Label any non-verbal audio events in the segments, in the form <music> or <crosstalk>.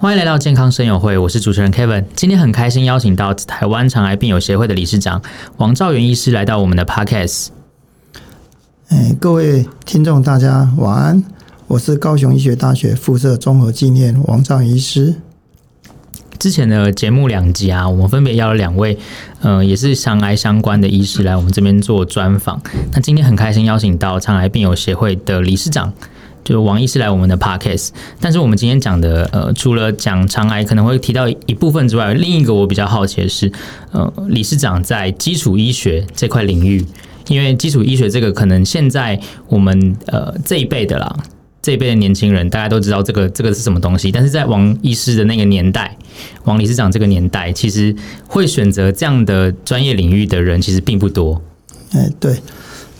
欢迎来到健康生友会，我是主持人 Kevin。今天很开心邀请到台湾肠癌病友协会的理事长王兆元医师来到我们的 Podcast。哎，各位听众，大家晚安，我是高雄医学大学附设综合纪念王兆元医师。之前的节目两集啊，我们分别邀了两位，呃，也是肠癌相关的医师来我们这边做专访。那今天很开心邀请到肠癌病友协会的理事长。就是王医师来我们的 podcast，但是我们今天讲的呃，除了讲肠癌可能会提到一部分之外，另一个我比较好奇的是，呃，理事长在基础医学这块领域，因为基础医学这个可能现在我们呃这一辈的啦，这一辈的年轻人大家都知道这个这个是什么东西，但是在王医师的那个年代，王理事长这个年代，其实会选择这样的专业领域的人其实并不多。哎，对。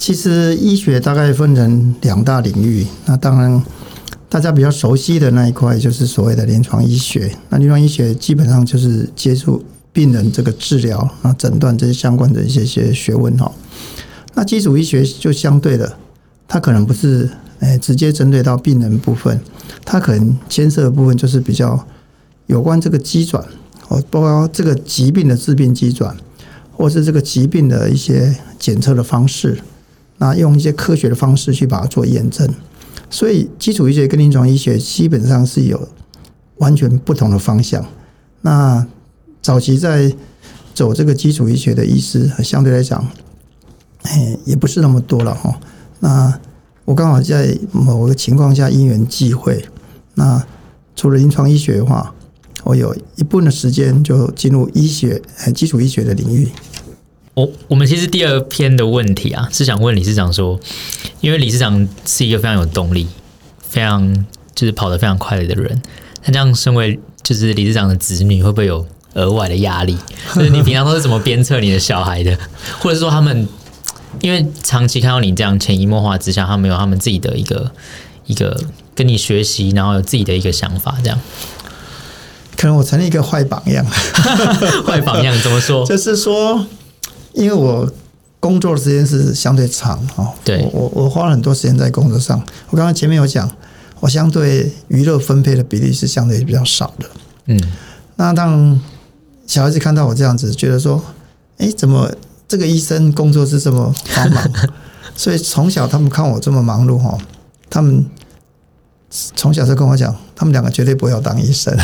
其实医学大概分成两大领域，那当然大家比较熟悉的那一块就是所谓的临床医学。那临床医学基本上就是接触病人这个治疗啊、诊断这些相关的一些些学问哈。那基础医学就相对的，它可能不是诶直接针对到病人部分，它可能牵涉的部分就是比较有关这个机转哦，包括这个疾病的致病机转，或是这个疾病的一些检测的方式。那用一些科学的方式去把它做验证，所以基础医学跟临床医学基本上是有完全不同的方向。那早期在走这个基础医学的医师，相对来讲，哎，也不是那么多了哈。那我刚好在某个情况下因缘际会，那除了临床医学的话，我有一部分的时间就进入医学，哎，基础医学的领域。我我们其实第二篇的问题啊，是想问理事长说，因为理事长是一个非常有动力、非常就是跑得非常快的人，那这样身为就是理事长的子女，会不会有额外的压力？<laughs> 就是你平常都是怎么鞭策你的小孩的？或者说他们因为长期看到你这样潜移默化之下，他们有他们自己的一个一个跟你学习，然后有自己的一个想法，这样？可能我成了一个坏榜样，<laughs> 坏榜样怎么说？<laughs> 就是说。因为我工作的时间是相对长哦，对，我我花了很多时间在工作上。我刚刚前面有讲，我相对娱乐分配的比例是相对比较少的。嗯，那当小孩子看到我这样子，觉得说，哎，怎么这个医生工作是这么繁忙？<laughs> 所以从小他们看我这么忙碌哈，他们从小就跟我讲，他们两个绝对不会要当医生。<laughs>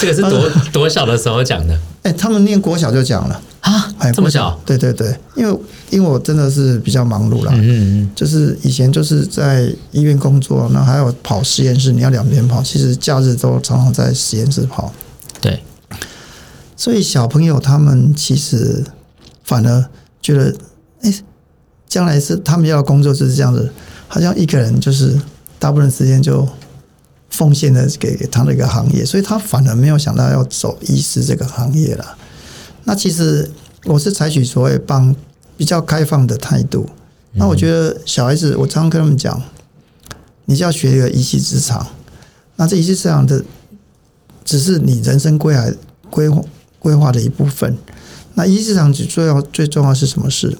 这个是多多小的时候讲的？哎，他们念国小就讲了啊，哎，这么小？对对对，因为因为我真的是比较忙碌啦，嗯嗯，就是以前就是在医院工作，那还有跑实验室，你要两边跑，其实假日都常常在实验室跑。对，所以小朋友他们其实反而觉得，哎，将来是他们要工作就是这样子，好像一个人就是大部分时间就。奉献的给他的一个行业，所以他反而没有想到要走医师这个行业了。那其实我是采取所谓帮比较开放的态度。那我觉得小孩子，我常常跟他们讲，你就要学一个一技之长。那这一技之长的，只是你人生规划规划规划的一部分。那一技之长最重要最重要是什么事？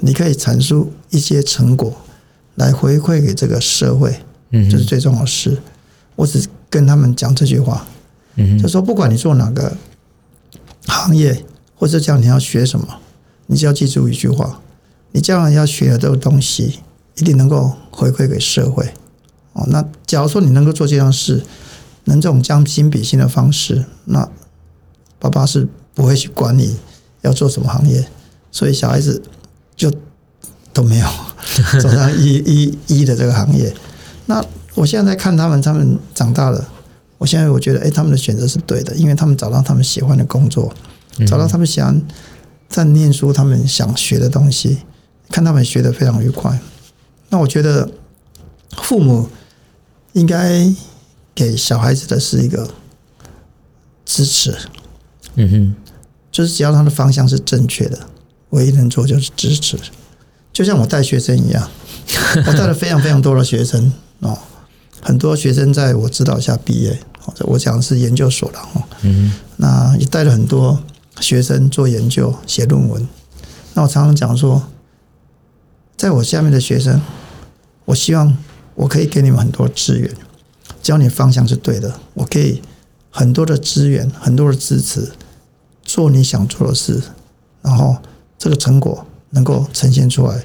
你可以阐述一些成果来回馈给这个社会，嗯，这是最重要的事。我只跟他们讲这句话，嗯，就说不管你做哪个行业，或者讲你要学什么，你只要记住一句话：你将来要学的这个东西，一定能够回馈给社会。哦，那假如说你能够做这样事，能这种将心比心的方式，那爸爸是不会去管你要做什么行业，所以小孩子就都没有 <laughs> 走上医医医的这个行业。那我现在在看他们，他们长大了。我现在我觉得，哎，他们的选择是对的，因为他们找到他们喜欢的工作，找到他们喜欢在念书，他们想学的东西，看他们学的非常愉快。那我觉得，父母应该给小孩子的是一个支持。嗯哼，就是只要他的方向是正确的，唯一能做就是支持。就像我带学生一样，我带了非常非常多的学生哦。很多学生在我指导下毕业，我讲的是研究所了哈。嗯，那也带了很多学生做研究、写论文。那我常常讲说，在我下面的学生，我希望我可以给你们很多资源。教你方向是对的，我可以很多的资源，很多的支持，做你想做的事，然后这个成果能够呈现出来，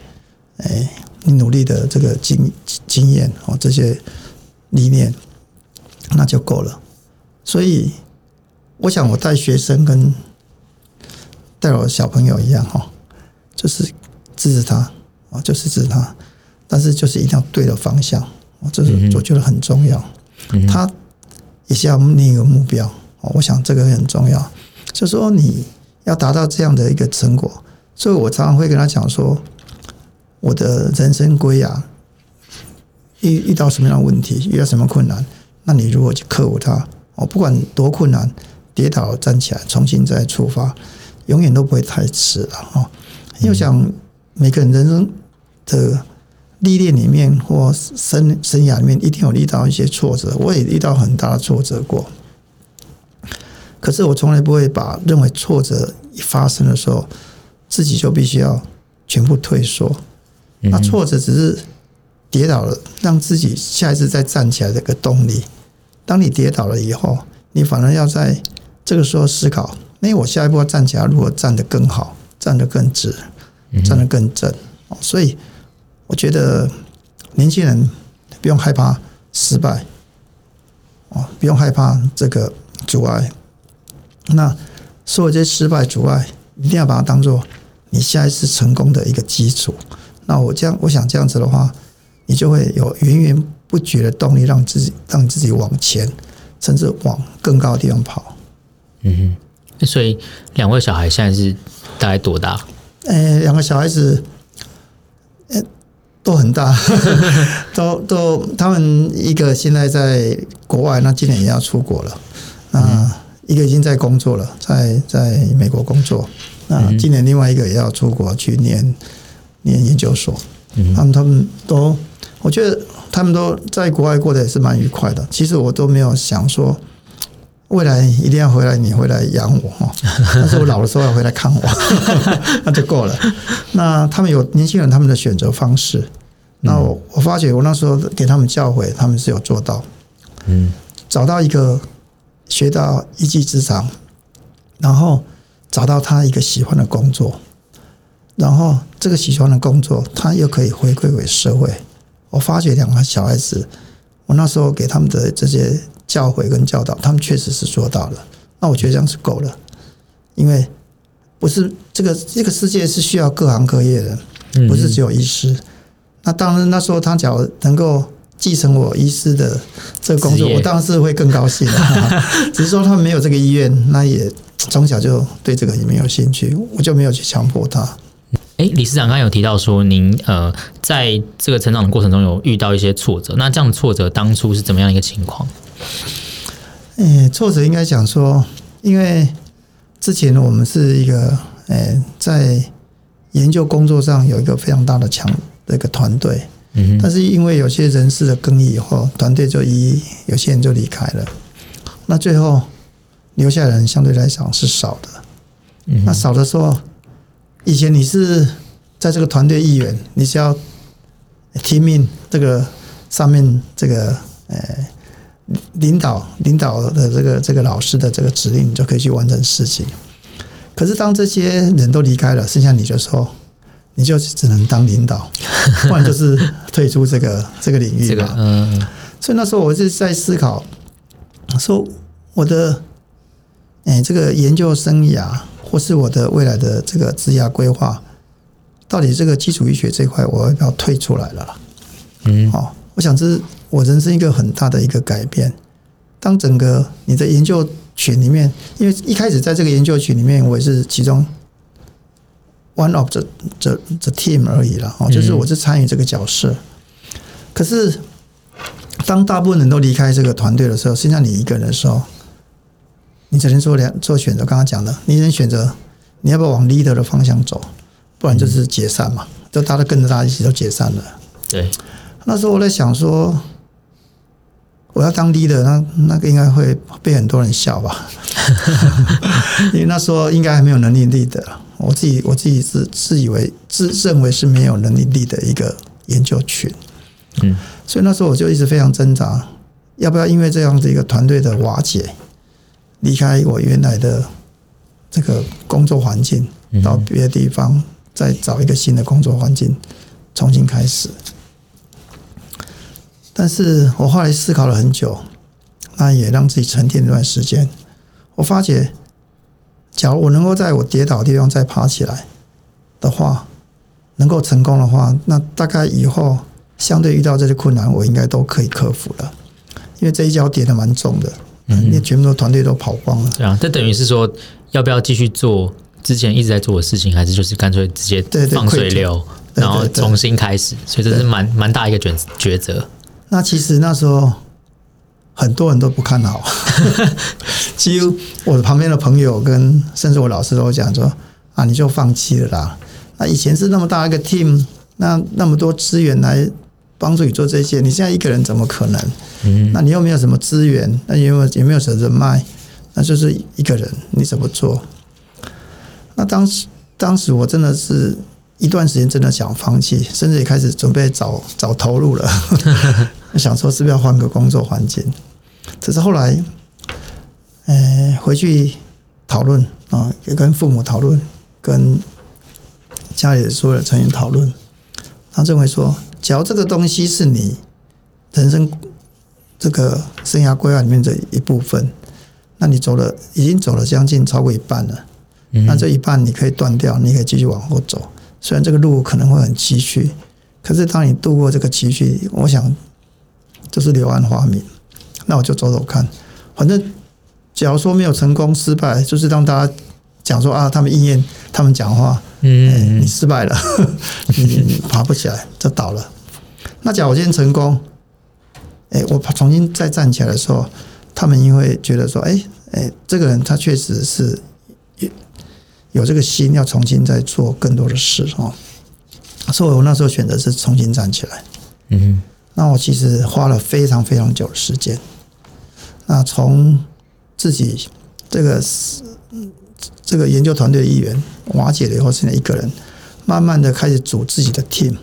哎，你努力的这个经经验哦，这些理念，那就够了。所以，我想我带学生跟带我的小朋友一样哈，就是支持他啊，就是支持他，但是就是一定要对的方向，这是我觉得很重要。他也是要另一个目标，我想这个很重要。就说你要达到这样的一个成果，所以我常常会跟他讲说，我的人生规划遇遇到什么样的问题，遇到什么困难，那你如果去克服它。哦，不管多困难，跌倒站起来，重新再出发，永远都不会太迟了哦。因为想每个人人生的历练里面或生生涯里面，一定有遇到一些挫折。我也遇到很大的挫折过，可是我从来不会把认为挫折一发生的时候，自己就必须要全部退缩。那挫折只是跌倒了，让自己下一次再站起来的一个动力。当你跌倒了以后，你反而要在这个时候思考：那我下一步要站起来，如何站得更好，站得更直，站得更正。所以，我觉得年轻人不用害怕失败，哦，不用害怕这个阻碍。那所有这些失败阻碍，一定要把它当做你下一次成功的一个基础。那我这样，我想这样子的话，你就会有源源不绝的动力，让自己让自己往前，甚至往更高的地方跑。嗯哼，所以两位小孩现在是大概多大？呃，两个小孩子，呃，都很大，<laughs> 都都，他们一个现在在国外，那今年也要出国了。那一个已经在工作了，在在美国工作。那今年另外一个也要出国去念念研究所。嗯，他们他们都。我觉得他们都在国外过得也是蛮愉快的。其实我都没有想说未来一定要回来，你回来养我哈。但是我老的时候要回来看我，<laughs> 那就够了。那他们有年轻人他们的选择方式。那我我发觉我那时候给他们教诲，他们是有做到。嗯，找到一个学到一技之长，然后找到他一个喜欢的工作，然后这个喜欢的工作他又可以回馈给社会。我发觉两个小孩子，我那时候给他们的这些教诲跟教导，他们确实是做到了。那我觉得这样是够了，因为不是这个这个世界是需要各行各业的，不是只有医师。那当然那时候他只要能够继承我医师的这个工作，我当然是会更高兴的。<laughs> 只是说他们没有这个意愿，那也从小就对这个也没有兴趣，我就没有去强迫他。哎，理事长刚刚有提到说，您呃，在这个成长的过程中有遇到一些挫折，那这样的挫折当初是怎么样一个情况？哎，挫折应该讲说，因为之前我们是一个哎，在研究工作上有一个非常大的强的一个团队，嗯，但是因为有些人事的更替以后，团队就一有些人就离开了，那最后留下的人相对来讲是少的，嗯，那少的时候。以前你是在这个团队一员，你只要听命这个上面这个呃领导领导的这个这个老师的这个指令，你就可以去完成事情。可是当这些人都离开了，剩下你的时候，你就只能当领导，不然就是退出这个这个领域了。嗯，所以那时候我就在思考，说我的哎这个研究生涯。或是我的未来的这个职业规划，到底这个基础医学这块，我要不要退出来了？嗯，好，我想这是我人生一个很大的一个改变。当整个你的研究群里面，因为一开始在这个研究群里面，我也是其中 one of the the the team 而已了，哦，就是我是参与这个角色。可是当大部分人都离开这个团队的时候，剩下你一个人的时候。你只能做两做选择，刚刚讲的，你能选择你要不要往 leader 的方向走，不然就是解散嘛，就大家跟着大家一起都解散了。对，那时候我在想说，我要当 leader，那那个应该会被很多人笑吧，<laughs> 因为那时候应该还没有能力 leader，我自己我自己是自以为自认为是没有能力 leader 的一个研究群，嗯，所以那时候我就一直非常挣扎。要不要因为这样子一个团队的瓦解，离开我原来的这个工作环境，到别的地方再找一个新的工作环境，重新开始？但是我后来思考了很久，那也让自己沉淀一段时间。我发觉，假如我能够在我跌倒的地方再爬起来的话，能够成功的话，那大概以后相对遇到这些困难，我应该都可以克服了。因为这一跤跌得蛮重的，嗯，因为全部都团队都跑光了。这样，这等于是说，要不要继续做之前一直在做的事情，还是就是干脆直接放水流，对对对，然后重新开始？所以这是蛮蛮大一个抉抉择。那其实那时候很多人都不看好，<laughs> 几乎我的旁边的朋友跟甚至我老师都讲说：“啊，你就放弃了啦。”那以前是那么大一个 team，那那么多资源来帮助你做这些，你现在一个人怎么可能？嗯，那你又没有什么资源，那也没有也没有什么人脉，那就是一个人，你怎么做？那当时当时我真的是一段时间真的想放弃，甚至也开始准备找找投入了，<laughs> 想说是不是要换个工作环境？只是后来，呃，回去讨论啊，也跟父母讨论，跟。家里所有的成员讨论，他认为说，假如这个东西是你人生这个生涯规划里面的一部分，那你走了，已经走了将近超过一半了。那这一半你可以断掉，你可以继续往后走。虽然这个路可能会很崎岖，可是当你度过这个崎岖，我想就是柳暗花明。那我就走走看，反正假如说没有成功、失败，就是让大家讲说啊，他们应验他们讲话。嗯，你失败了，<laughs> 你你爬不起来，就倒了。那假如我今天成功，哎，我重新再站起来的时候，他们因为觉得说，哎哎，这个人他确实是有有这个心，要重新再做更多的事哦。所以我那时候选择是重新站起来。嗯，那我其实花了非常非常久的时间。那从自己这个是。这个研究团队的一员瓦解了以后，现在一个人慢慢的开始组自己的 team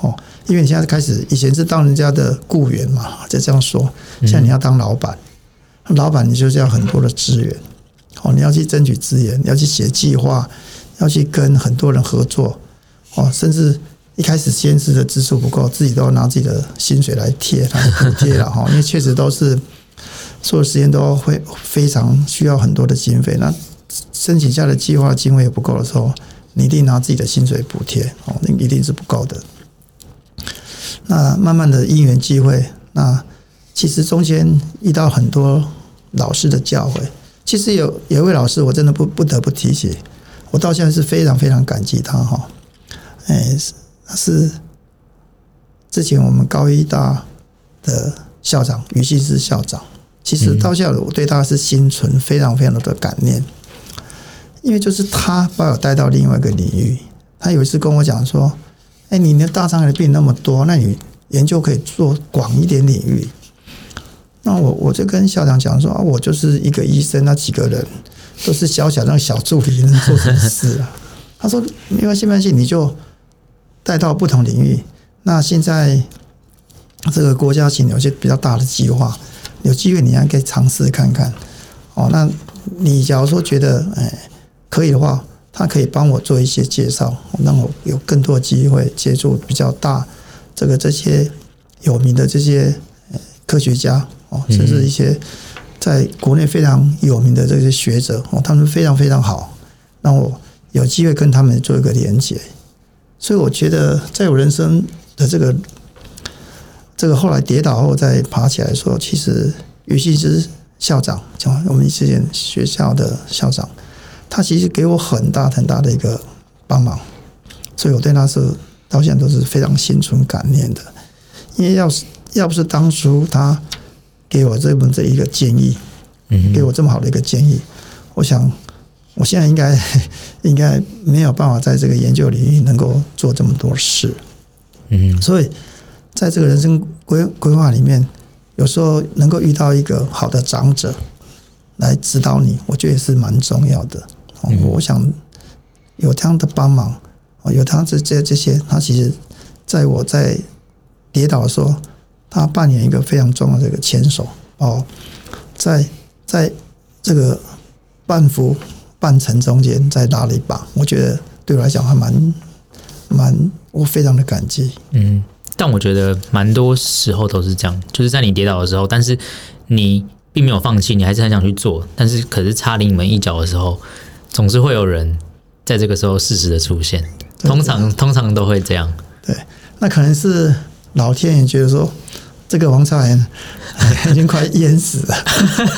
哦，因为你现在开始，以前是当人家的雇员嘛，就这样说。现在你要当老板，老板你就是要很多的资源哦，你要去争取资源，你要去写计划，要去跟很多人合作哦，甚至一开始先是的支出不够，自己都要拿自己的薪水来贴来补贴了哈，<laughs> 因为确实都是所有时间都会非常需要很多的经费那。申请下的计划经费也不够的时候，你一定拿自己的薪水补贴哦，那一定是不够的。那慢慢的因缘际会，那其实中间遇到很多老师的教诲。其实有有一位老师，我真的不不得不提起，我到现在是非常非常感激他哈。哎，是之前我们高一大的校长于信之校长，其实到现在我对他是心存非常非常的感念。因为就是他把我带到另外一个领域。他有一次跟我讲说：“哎，你的大肠癌的病那么多，那你研究可以做广一点领域。”那我我就跟校长讲说：“啊，我就是一个医生，那几个人都是小小那个小助理，能做什么事啊？” <laughs> 他说：“没关系，没关系，你就带到不同领域。那现在这个国家型有些比较大的计划，有机会你还可以尝试看看。哦，那你假如说觉得哎。”可以的话，他可以帮我做一些介绍，让我有更多的机会接触比较大这个这些有名的这些科学家哦，甚至一些在国内非常有名的这些学者哦，他们非常非常好，让我有机会跟他们做一个连接。所以我觉得，在我人生的这个这个后来跌倒后再爬起来说，其实于信之校长，讲我们之前学校的校长。他其实给我很大很大的一个帮忙，所以我对他是到现在都是非常心存感念的。因为要是要不是当初他给我这么这一个建议，给我这么好的一个建议，我想我现在应该 <laughs> 应该没有办法在这个研究领域能够做这么多事。嗯，所以在这个人生规规划里面，有时候能够遇到一个好的长者来指导你，我觉得也是蛮重要的。我想有这样的帮忙，哦有他这这这些，他其实在我在跌倒的时候，他扮演一个非常重要的这个牵手哦，在在这个半浮半沉中间再拉了一把，我觉得对我来讲还蛮蛮，我非常的感激。嗯，但我觉得蛮多时候都是这样，就是在你跌倒的时候，但是你并没有放弃，你还是很想去做，但是可是差临门一脚的时候，总是会有人在这个时候适时的出现，通常通常都会这样。对，那可能是老天爷觉得说。这个王朝元 <laughs> 已经快淹死了，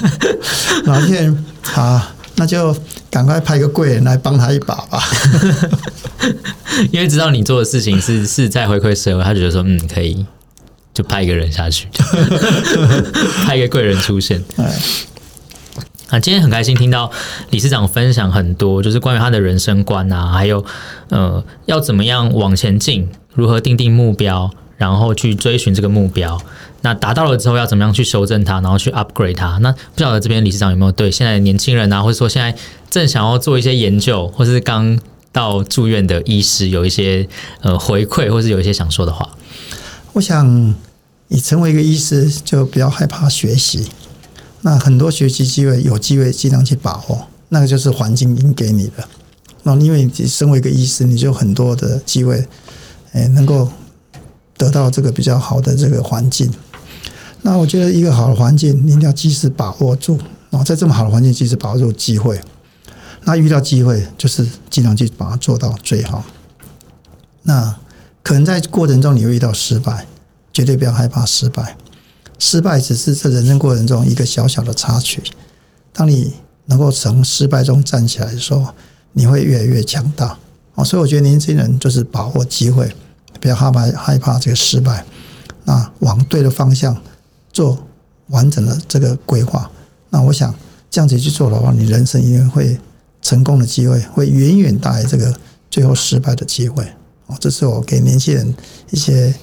<laughs> 老天好，那就赶快派个贵人来帮他一把吧。<laughs> 因为知道你做的事情是是在回馈社会，他觉得说嗯可以，就派一个人下去，派一个贵人出现。啊，今天很开心听到理事长分享很多，就是关于他的人生观啊，还有呃要怎么样往前进，如何定定目标。然后去追寻这个目标，那达到了之后要怎么样去修正它，然后去 upgrade 它？那不晓得这边理事长有没有对现在的年轻人啊，或者说现在正想要做一些研究，或是刚到住院的医师有一些呃回馈，或是有一些想说的话？我想，你成为一个医师，就不要害怕学习。那很多学习机会，有机会尽量去把握。那个就是环境已经给你的。那因为你身为一个医师，你就很多的机会，哎，能够。得到这个比较好的这个环境，那我觉得一个好的环境，你一定要及时把握住哦，在这么好的环境，及时把握住机会。那遇到机会，就是尽量去把它做到最好。那可能在过程中你会遇到失败，绝对不要害怕失败。失败只是这人生过程中一个小小的插曲。当你能够从失败中站起来的时候，你会越来越强大啊。所以我觉得年轻人就是把握机会。不要害怕害怕这个失败，那往对的方向做完整的这个规划。那我想这样子去做的话，你人生一定会成功的机会会远远大于这个最后失败的机会。哦，这是我给年轻人一些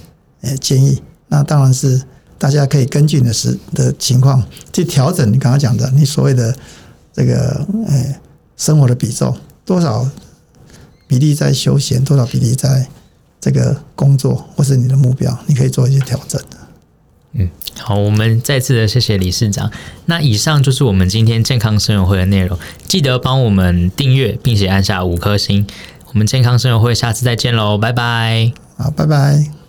呃建议。那当然是大家可以根据你的时的情况去调整。你刚刚讲的，你所谓的这个呃生活的比重，多少比例在休闲，多少比例在。这个工作或是你的目标，你可以做一些调整的。嗯，好，我们再次的谢谢理事长。那以上就是我们今天健康生活会的内容，记得帮我们订阅，并且按下五颗星。我们健康生活会下次再见喽，拜拜。好，拜拜。